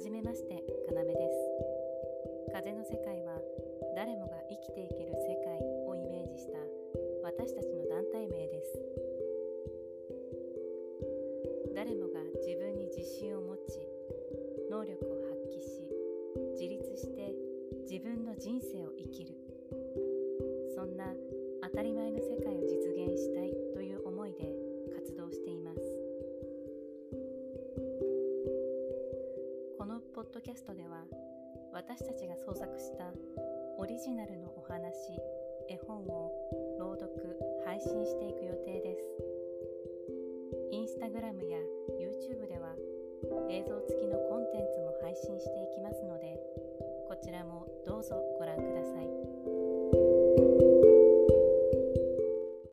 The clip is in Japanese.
じめましてかなめです。風の世界は誰もが生きていける世界をイメージした私たちの団体名です。誰もが自分に自信を持ち能力を発揮し自立して自分の人生を生きる。ドキャストでは私たちが創作したオリジナルのお話絵本を朗読配信していく予定です。インスタグラムや YouTube では映像付きのコンテンツも配信していきますのでこちらも